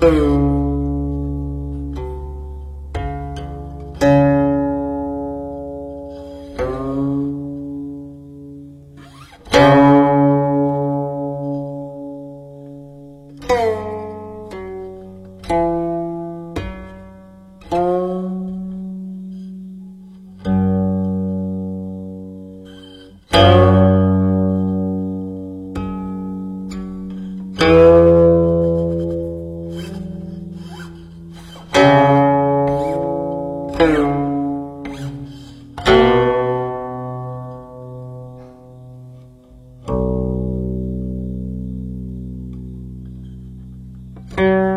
Boom. thank mm -hmm. you